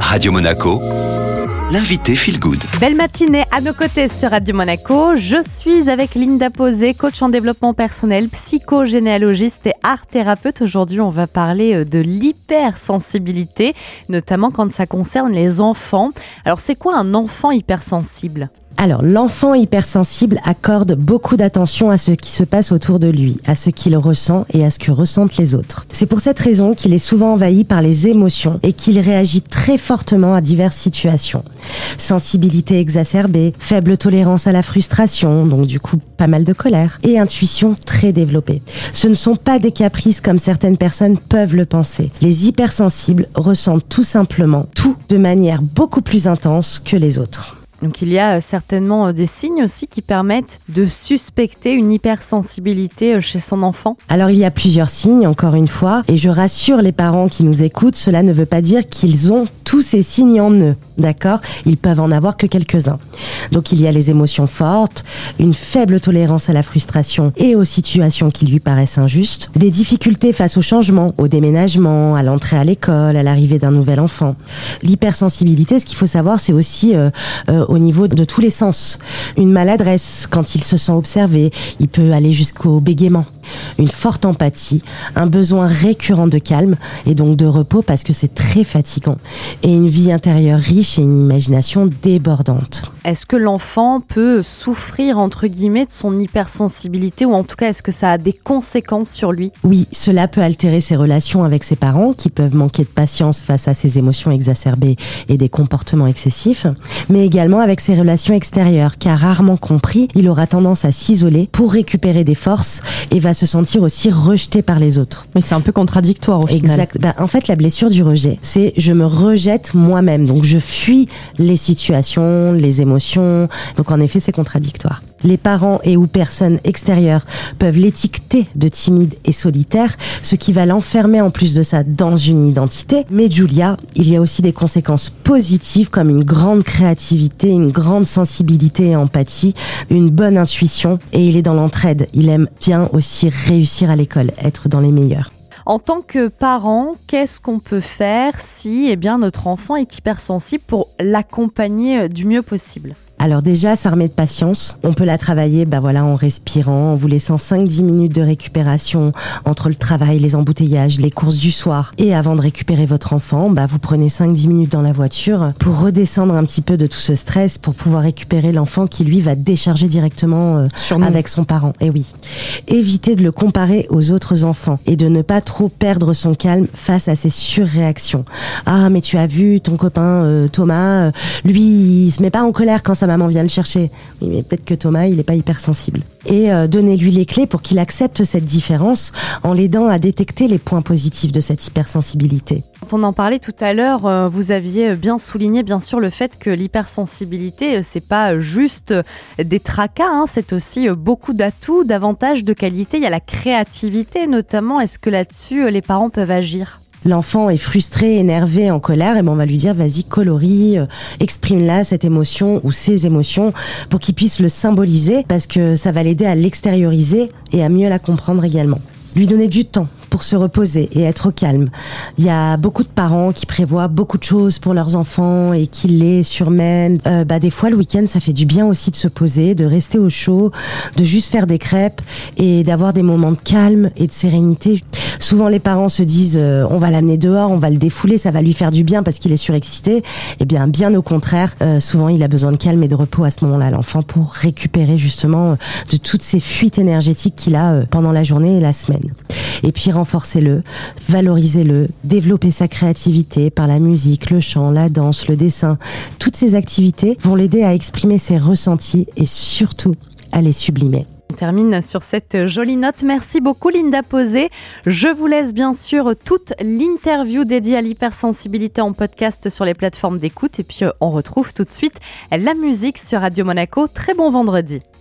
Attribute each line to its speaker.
Speaker 1: Radio Monaco, l'invité Feel Good.
Speaker 2: Belle matinée à nos côtés sur Radio Monaco. Je suis avec Linda Posé, coach en développement personnel, psychogénéalogiste et art thérapeute. Aujourd'hui, on va parler euh, de l'hypersensibilité, notamment quand ça concerne les enfants. Alors, c'est quoi un enfant hypersensible?
Speaker 3: Alors, l'enfant hypersensible accorde beaucoup d'attention à ce qui se passe autour de lui, à ce qu'il ressent et à ce que ressentent les autres. C'est pour cette raison qu'il est souvent envahi par les émotions et qu'il réagit très fortement à diverses situations. Sensibilité exacerbée, faible tolérance à la frustration, donc du coup pas mal de colère, et intuition très développée. Ce ne sont pas des caprices comme certaines personnes peuvent le penser. Les hypersensibles ressentent tout simplement tout de manière beaucoup plus intense que les autres.
Speaker 2: Donc il y a euh, certainement euh, des signes aussi qui permettent de suspecter une hypersensibilité euh, chez son enfant.
Speaker 3: Alors il y a plusieurs signes, encore une fois, et je rassure les parents qui nous écoutent, cela ne veut pas dire qu'ils ont tous ces signes en eux, d'accord? Ils peuvent en avoir que quelques-uns. Donc il y a les émotions fortes, une faible tolérance à la frustration et aux situations qui lui paraissent injustes, des difficultés face au changement, au déménagement, à l'entrée à l'école, à l'arrivée d'un nouvel enfant. L'hypersensibilité, ce qu'il faut savoir, c'est aussi au niveau de tous les sens. Une maladresse, quand il se sent observé, il peut aller jusqu'au bégaiement une forte empathie, un besoin récurrent de calme et donc de repos parce que c'est très fatigant, et une vie intérieure riche et une imagination débordante.
Speaker 2: Est-ce que l'enfant peut souffrir, entre guillemets, de son hypersensibilité ou en tout cas, est-ce que ça a des conséquences sur lui?
Speaker 3: Oui, cela peut altérer ses relations avec ses parents qui peuvent manquer de patience face à ses émotions exacerbées et des comportements excessifs, mais également avec ses relations extérieures car rarement compris, il aura tendance à s'isoler pour récupérer des forces et va se sentir aussi rejeté par les autres.
Speaker 2: Mais c'est un peu contradictoire au
Speaker 3: final. Exact. Ben, en fait, la blessure du rejet, c'est je me rejette moi-même. Donc je fuis les situations, les émotions. Donc en effet, c'est contradictoire. Les parents et ou personnes extérieures peuvent l'étiqueter de timide et solitaire, ce qui va l'enfermer en plus de ça dans une identité. Mais Julia, il y a aussi des conséquences positives comme une grande créativité, une grande sensibilité et empathie, une bonne intuition et il est dans l'entraide. Il aime bien aussi réussir à l'école, être dans les meilleurs.
Speaker 2: En tant que parent, qu'est-ce qu'on peut faire si eh bien, notre enfant est hypersensible pour l'accompagner du mieux possible?
Speaker 3: Alors déjà, ça remet de patience. On peut la travailler bah voilà, en respirant, en vous laissant 5-10 minutes de récupération entre le travail, les embouteillages, les courses du soir. Et avant de récupérer votre enfant, bah vous prenez 5-10 minutes dans la voiture pour redescendre un petit peu de tout ce stress, pour pouvoir récupérer l'enfant qui, lui, va décharger directement euh, avec son parent. Et oui. Évitez de le comparer aux autres enfants et de ne pas trop perdre son calme face à ses surréactions. Ah, mais tu as vu ton copain euh, Thomas, euh, lui, il se met pas en colère quand ça maman vient le chercher. Oui, mais peut-être que Thomas, il n'est pas hypersensible. Et euh, donnez-lui les clés pour qu'il accepte cette différence en l'aidant à détecter les points positifs de cette hypersensibilité.
Speaker 2: Quand on en parlait tout à l'heure, euh, vous aviez bien souligné bien sûr le fait que l'hypersensibilité, euh, c'est pas juste des tracas, hein, c'est aussi beaucoup d'atouts, d'avantages, de qualité. Il y a la créativité notamment. Est-ce que là-dessus, les parents peuvent agir?
Speaker 3: L'enfant est frustré, énervé, en colère, et ben on va lui dire vas-y colorie, euh, exprime-la cette émotion ou ces émotions pour qu'il puisse le symboliser parce que ça va l'aider à l'extérioriser et à mieux la comprendre également. Lui donner du temps pour se reposer et être au calme. Il y a beaucoup de parents qui prévoient beaucoup de choses pour leurs enfants et qui les surmènent. Euh, bah, des fois, le week-end, ça fait du bien aussi de se poser, de rester au chaud, de juste faire des crêpes et d'avoir des moments de calme et de sérénité. Souvent, les parents se disent euh, on va l'amener dehors, on va le défouler, ça va lui faire du bien parce qu'il est surexcité. Eh bien, bien au contraire, euh, souvent, il a besoin de calme et de repos à ce moment-là, l'enfant, pour récupérer justement de toutes ces fuites énergétiques qu'il a pendant la journée et la semaine. Et puis renforcez-le, valorisez-le, développez sa créativité par la musique, le chant, la danse, le dessin. Toutes ces activités vont l'aider à exprimer ses ressentis et surtout à les sublimer.
Speaker 2: On termine sur cette jolie note. Merci beaucoup Linda Posé. Je vous laisse bien sûr toute l'interview dédiée à l'hypersensibilité en podcast sur les plateformes d'écoute et puis euh, on retrouve tout de suite la musique sur Radio Monaco. Très bon vendredi.